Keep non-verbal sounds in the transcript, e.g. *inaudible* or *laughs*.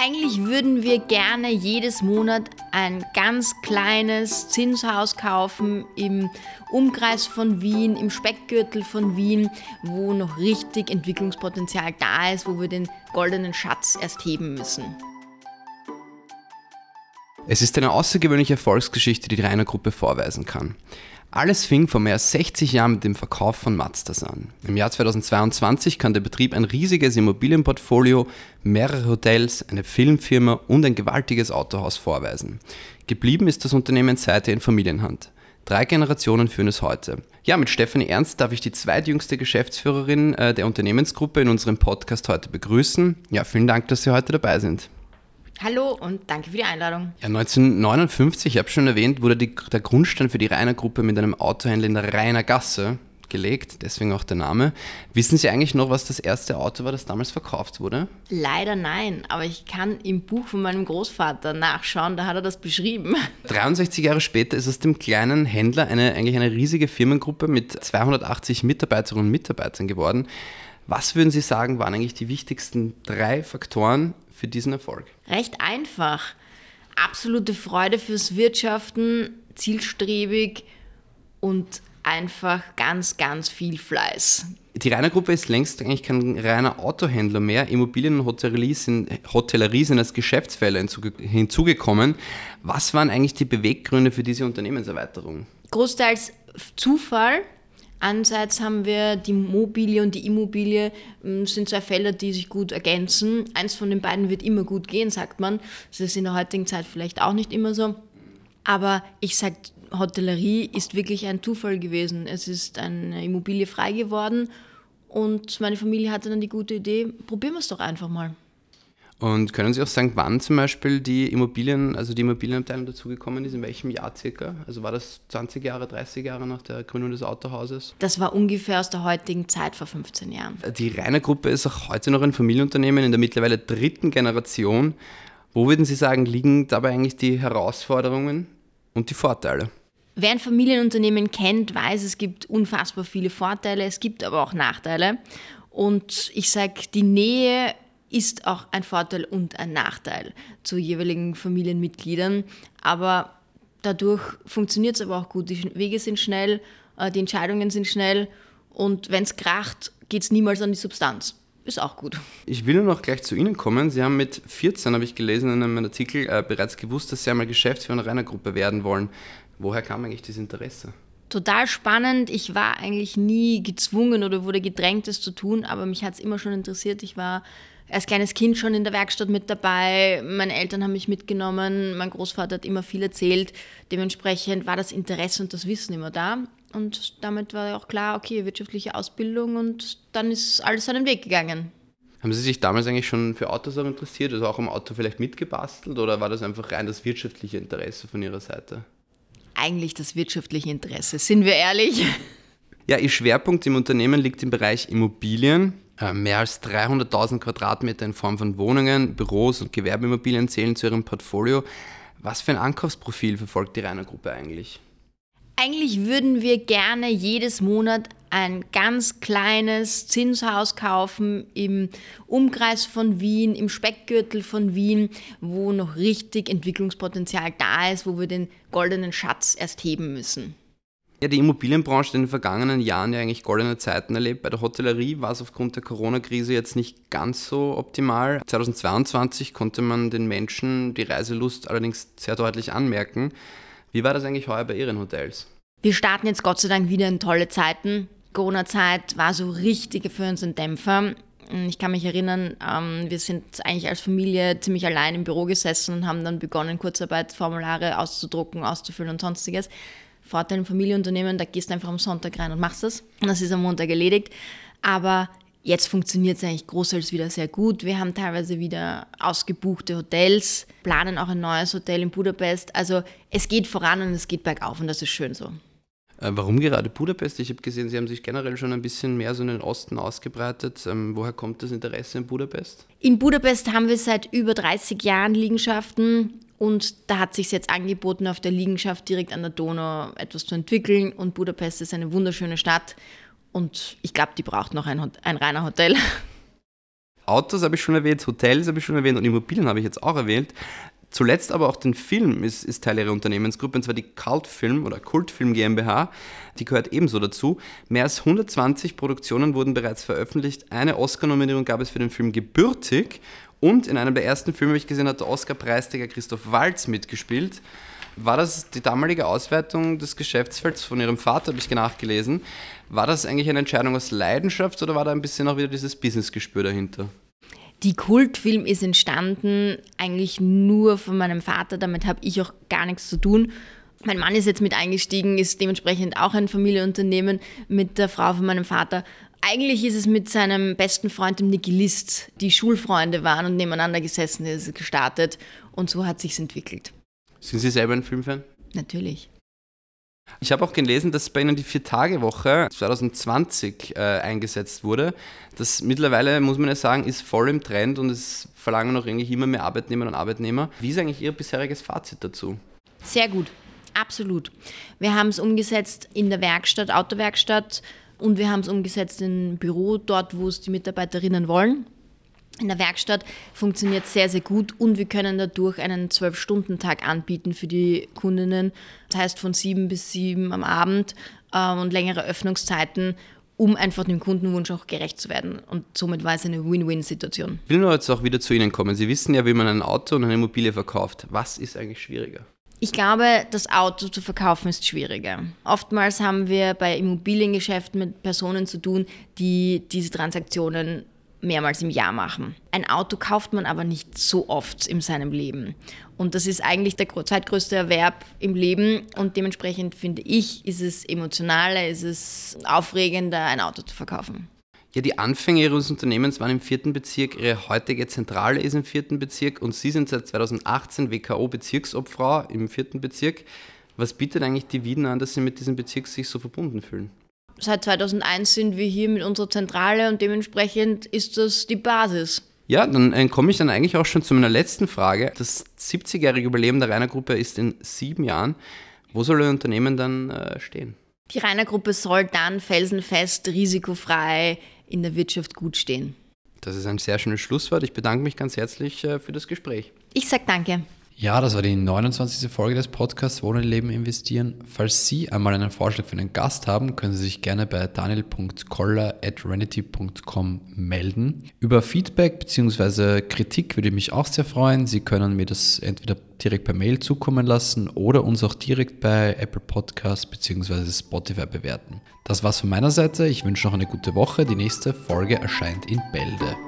Eigentlich würden wir gerne jedes Monat ein ganz kleines Zinshaus kaufen im Umkreis von Wien, im Speckgürtel von Wien, wo noch richtig Entwicklungspotenzial da ist, wo wir den goldenen Schatz erst heben müssen. Es ist eine außergewöhnliche Erfolgsgeschichte, die die Rainer Gruppe vorweisen kann. Alles fing vor mehr als 60 Jahren mit dem Verkauf von Mazdas an. Im Jahr 2022 kann der Betrieb ein riesiges Immobilienportfolio, mehrere Hotels, eine Filmfirma und ein gewaltiges Autohaus vorweisen. Geblieben ist das Unternehmen seither in Familienhand. Drei Generationen führen es heute. Ja, mit Stefanie Ernst darf ich die zweitjüngste Geschäftsführerin äh, der Unternehmensgruppe in unserem Podcast heute begrüßen. Ja, vielen Dank, dass Sie heute dabei sind. Hallo und danke für die Einladung. Ja, 1959, ich habe schon erwähnt, wurde die, der Grundstein für die Rainer Gruppe mit einem Autohändler in der Rainer Gasse gelegt, deswegen auch der Name. Wissen Sie eigentlich noch, was das erste Auto war, das damals verkauft wurde? Leider nein, aber ich kann im Buch von meinem Großvater nachschauen, da hat er das beschrieben. *laughs* 63 Jahre später ist aus dem kleinen Händler eine, eigentlich eine riesige Firmengruppe mit 280 Mitarbeiterinnen und Mitarbeitern geworden. Was würden Sie sagen, waren eigentlich die wichtigsten drei Faktoren für diesen Erfolg? Recht einfach. Absolute Freude fürs Wirtschaften, zielstrebig und einfach ganz, ganz viel Fleiß. Die Rainer Gruppe ist längst eigentlich kein reiner Autohändler mehr. Immobilien und Hotellerie sind, Hotellerie sind als Geschäftsfelder hinzugekommen. Was waren eigentlich die Beweggründe für diese Unternehmenserweiterung? Großteils Zufall, Einerseits haben wir die Mobilie und die Immobilie, ähm, sind zwei Felder, die sich gut ergänzen. Eins von den beiden wird immer gut gehen, sagt man. Das ist in der heutigen Zeit vielleicht auch nicht immer so. Aber ich sage, Hotellerie ist wirklich ein Zufall gewesen. Es ist eine Immobilie frei geworden und meine Familie hatte dann die gute Idee, probieren wir es doch einfach mal. Und können Sie auch sagen, wann zum Beispiel die Immobilien, also die Immobilienabteilung dazugekommen ist, in welchem Jahr circa? Also war das 20 Jahre, 30 Jahre nach der Gründung des Autohauses? Das war ungefähr aus der heutigen Zeit vor 15 Jahren. Die Rainer Gruppe ist auch heute noch ein Familienunternehmen in der mittlerweile dritten Generation. Wo würden Sie sagen, liegen dabei eigentlich die Herausforderungen und die Vorteile? Wer ein Familienunternehmen kennt, weiß, es gibt unfassbar viele Vorteile, es gibt aber auch Nachteile. Und ich sage, die Nähe ist auch ein Vorteil und ein Nachteil zu jeweiligen Familienmitgliedern. Aber dadurch funktioniert es aber auch gut. Die Wege sind schnell, äh, die Entscheidungen sind schnell und wenn es kracht, geht es niemals an die Substanz. Ist auch gut. Ich will nur noch gleich zu Ihnen kommen. Sie haben mit 14, habe ich gelesen in einem Artikel, äh, bereits gewusst, dass Sie einmal Geschäftsführer einer Gruppe werden wollen. Woher kam eigentlich dieses Interesse? Total spannend. Ich war eigentlich nie gezwungen oder wurde gedrängt, das zu tun, aber mich hat es immer schon interessiert. Ich war als kleines Kind schon in der Werkstatt mit dabei. Meine Eltern haben mich mitgenommen. Mein Großvater hat immer viel erzählt. Dementsprechend war das Interesse und das Wissen immer da. Und damit war auch klar, okay, wirtschaftliche Ausbildung und dann ist alles seinen Weg gegangen. Haben Sie sich damals eigentlich schon für Autos auch interessiert, also auch am Auto vielleicht mitgebastelt oder war das einfach rein das wirtschaftliche Interesse von Ihrer Seite? Eigentlich das wirtschaftliche Interesse, sind wir ehrlich? Ja, Ihr Schwerpunkt im Unternehmen liegt im Bereich Immobilien. Äh, mehr als 300.000 Quadratmeter in Form von Wohnungen, Büros und Gewerbeimmobilien zählen zu ihrem Portfolio. Was für ein Ankaufsprofil verfolgt die Rainer Gruppe eigentlich? Eigentlich würden wir gerne jedes Monat ein ganz kleines Zinshaus kaufen im Umkreis von Wien, im Speckgürtel von Wien, wo noch richtig Entwicklungspotenzial da ist, wo wir den goldenen Schatz erst heben müssen. Ja, die Immobilienbranche hat in den vergangenen Jahren ja eigentlich goldene Zeiten erlebt. Bei der Hotellerie war es aufgrund der Corona-Krise jetzt nicht ganz so optimal. 2022 konnte man den Menschen die Reiselust allerdings sehr deutlich anmerken. Wie war das eigentlich heuer bei Ihren Hotels? Wir starten jetzt Gott sei Dank wieder in tolle Zeiten. Corona-Zeit war so richtig für uns ein Dämpfer. Ich kann mich erinnern, ähm, wir sind eigentlich als Familie ziemlich allein im Büro gesessen und haben dann begonnen, Kurzarbeitsformulare auszudrucken, auszufüllen und sonstiges. Vorteil im Familienunternehmen, da gehst du einfach am Sonntag rein und machst das. Und das ist am Montag erledigt. Aber jetzt funktioniert es eigentlich großteils wieder sehr gut. Wir haben teilweise wieder ausgebuchte Hotels, planen auch ein neues Hotel in Budapest. Also es geht voran und es geht bergauf und das ist schön so. Äh, warum gerade Budapest? Ich habe gesehen, Sie haben sich generell schon ein bisschen mehr so in den Osten ausgebreitet. Ähm, woher kommt das Interesse in Budapest? In Budapest haben wir seit über 30 Jahren Liegenschaften und da hat sich jetzt angeboten, auf der Liegenschaft direkt an der Donau etwas zu entwickeln. Und Budapest ist eine wunderschöne Stadt. Und ich glaube, die braucht noch ein, ein reiner Hotel. *laughs* Autos habe ich schon erwähnt, Hotels habe ich schon erwähnt und Immobilien habe ich jetzt auch erwähnt. Zuletzt aber auch den Film ist, ist Teil ihrer Unternehmensgruppe, und zwar die Kultfilm oder Kultfilm GmbH. Die gehört ebenso dazu. Mehr als 120 Produktionen wurden bereits veröffentlicht. Eine Oscar-Nominierung gab es für den Film Gebürtig. Und in einem der ersten Filme, habe ich gesehen, hat der Oscar-Preisträger Christoph Walz mitgespielt. War das die damalige Auswertung des Geschäftsfelds von Ihrem Vater, habe ich nachgelesen. War das eigentlich eine Entscheidung aus Leidenschaft oder war da ein bisschen auch wieder dieses Business-Gespür dahinter? Die Kultfilm ist entstanden eigentlich nur von meinem Vater, damit habe ich auch gar nichts zu tun. Mein Mann ist jetzt mit eingestiegen, ist dementsprechend auch ein Familienunternehmen mit der Frau von meinem Vater. Eigentlich ist es mit seinem besten Freund, dem Niki List, die Schulfreunde waren und nebeneinander gesessen ist, gestartet und so hat sich's entwickelt. Sind Sie selber ein Filmfan? Natürlich. Ich habe auch gelesen, dass bei Ihnen die Vier-Tage-Woche 2020 äh, eingesetzt wurde. Das mittlerweile, muss man ja sagen, ist voll im Trend und es verlangen auch eigentlich immer mehr Arbeitnehmerinnen und Arbeitnehmer. Wie ist eigentlich Ihr bisheriges Fazit dazu? Sehr gut, absolut. Wir haben es umgesetzt in der Werkstatt, Autowerkstatt und wir haben es umgesetzt im Büro, dort, wo es die Mitarbeiterinnen wollen in der Werkstatt funktioniert sehr, sehr gut und wir können dadurch einen Zwölf-Stunden-Tag anbieten für die Kundinnen. Das heißt von sieben bis sieben am Abend äh, und längere Öffnungszeiten, um einfach dem Kundenwunsch auch gerecht zu werden. Und somit war es eine Win-Win-Situation. Ich will nur jetzt auch wieder zu Ihnen kommen. Sie wissen ja, wie man ein Auto und eine Immobilie verkauft. Was ist eigentlich schwieriger? Ich glaube, das Auto zu verkaufen ist schwieriger. Oftmals haben wir bei Immobiliengeschäften mit Personen zu tun, die diese Transaktionen mehrmals im Jahr machen. Ein Auto kauft man aber nicht so oft in seinem Leben. Und das ist eigentlich der zweitgrößte Erwerb im Leben. Und dementsprechend finde ich, ist es emotionaler, ist es aufregender, ein Auto zu verkaufen. Ja, die Anfänge Ihres Unternehmens waren im vierten Bezirk, Ihre heutige Zentrale ist im vierten Bezirk und Sie sind seit 2018 WKO-Bezirksobfrau im vierten Bezirk. Was bietet eigentlich die Wiener an, dass Sie mit diesem Bezirk sich so verbunden fühlen? Seit 2001 sind wir hier mit unserer Zentrale und dementsprechend ist das die Basis. Ja, dann äh, komme ich dann eigentlich auch schon zu meiner letzten Frage. Das 70-jährige Überleben der Rainer Gruppe ist in sieben Jahren. Wo soll Ihr Unternehmen dann äh, stehen? Die Rainer Gruppe soll dann felsenfest, risikofrei in der Wirtschaft gut stehen. Das ist ein sehr schönes Schlusswort. Ich bedanke mich ganz herzlich äh, für das Gespräch. Ich sage danke. Ja, das war die 29. Folge des Podcasts Wohnen, Leben, Investieren. Falls Sie einmal einen Vorschlag für einen Gast haben, können Sie sich gerne bei daniel.koller.renity.com melden. Über Feedback bzw. Kritik würde ich mich auch sehr freuen. Sie können mir das entweder direkt per Mail zukommen lassen oder uns auch direkt bei Apple Podcasts bzw. Spotify bewerten. Das war's von meiner Seite. Ich wünsche noch eine gute Woche. Die nächste Folge erscheint in Bälde.